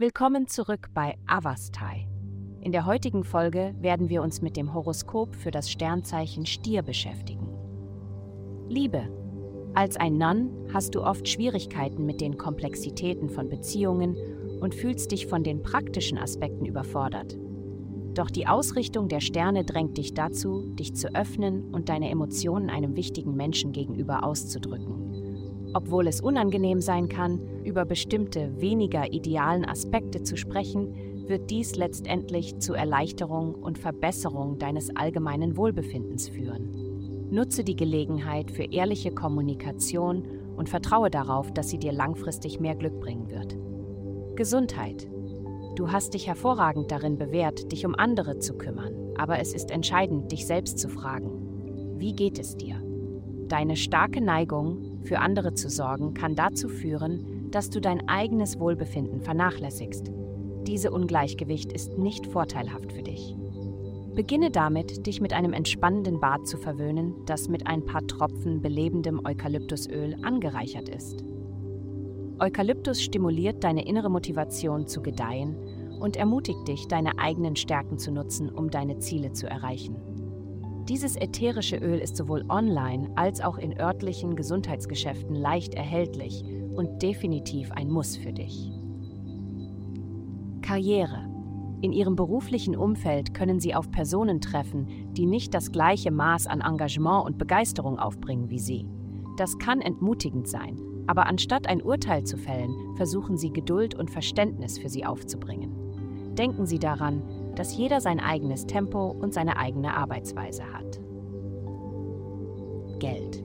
Willkommen zurück bei Avastai. In der heutigen Folge werden wir uns mit dem Horoskop für das Sternzeichen Stier beschäftigen. Liebe. Als ein Nun hast du oft Schwierigkeiten mit den Komplexitäten von Beziehungen und fühlst dich von den praktischen Aspekten überfordert. Doch die Ausrichtung der Sterne drängt dich dazu, dich zu öffnen und deine Emotionen einem wichtigen Menschen gegenüber auszudrücken. Obwohl es unangenehm sein kann, über bestimmte weniger idealen Aspekte zu sprechen, wird dies letztendlich zu Erleichterung und Verbesserung deines allgemeinen Wohlbefindens führen. Nutze die Gelegenheit für ehrliche Kommunikation und vertraue darauf, dass sie dir langfristig mehr Glück bringen wird. Gesundheit. Du hast dich hervorragend darin bewährt, dich um andere zu kümmern, aber es ist entscheidend, dich selbst zu fragen, wie geht es dir? Deine starke Neigung, für andere zu sorgen, kann dazu führen, dass du dein eigenes Wohlbefinden vernachlässigst. Diese Ungleichgewicht ist nicht vorteilhaft für dich. Beginne damit, dich mit einem entspannenden Bad zu verwöhnen, das mit ein paar Tropfen belebendem Eukalyptusöl angereichert ist. Eukalyptus stimuliert deine innere Motivation zu gedeihen und ermutigt dich, deine eigenen Stärken zu nutzen, um deine Ziele zu erreichen. Dieses ätherische Öl ist sowohl online als auch in örtlichen Gesundheitsgeschäften leicht erhältlich und definitiv ein Muss für dich. Karriere. In ihrem beruflichen Umfeld können sie auf Personen treffen, die nicht das gleiche Maß an Engagement und Begeisterung aufbringen wie sie. Das kann entmutigend sein, aber anstatt ein Urteil zu fällen, versuchen sie Geduld und Verständnis für sie aufzubringen. Denken Sie daran, dass jeder sein eigenes Tempo und seine eigene Arbeitsweise hat. Geld.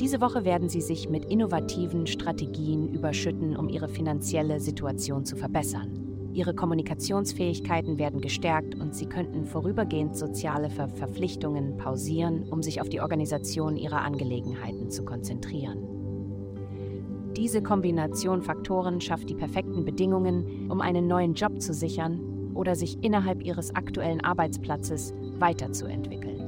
Diese Woche werden Sie sich mit innovativen Strategien überschütten, um Ihre finanzielle Situation zu verbessern. Ihre Kommunikationsfähigkeiten werden gestärkt und Sie könnten vorübergehend soziale Ver Verpflichtungen pausieren, um sich auf die Organisation Ihrer Angelegenheiten zu konzentrieren. Diese Kombination Faktoren schafft die perfekten Bedingungen, um einen neuen Job zu sichern oder sich innerhalb Ihres aktuellen Arbeitsplatzes weiterzuentwickeln.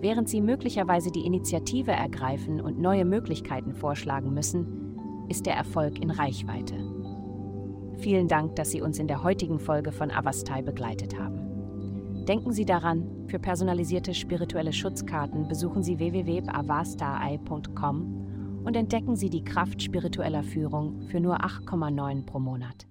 Während Sie möglicherweise die Initiative ergreifen und neue Möglichkeiten vorschlagen müssen, ist der Erfolg in Reichweite. Vielen Dank, dass Sie uns in der heutigen Folge von Avastai begleitet haben. Denken Sie daran, für personalisierte spirituelle Schutzkarten besuchen Sie www.avastai.com und entdecken Sie die Kraft spiritueller Führung für nur 8,9 pro Monat.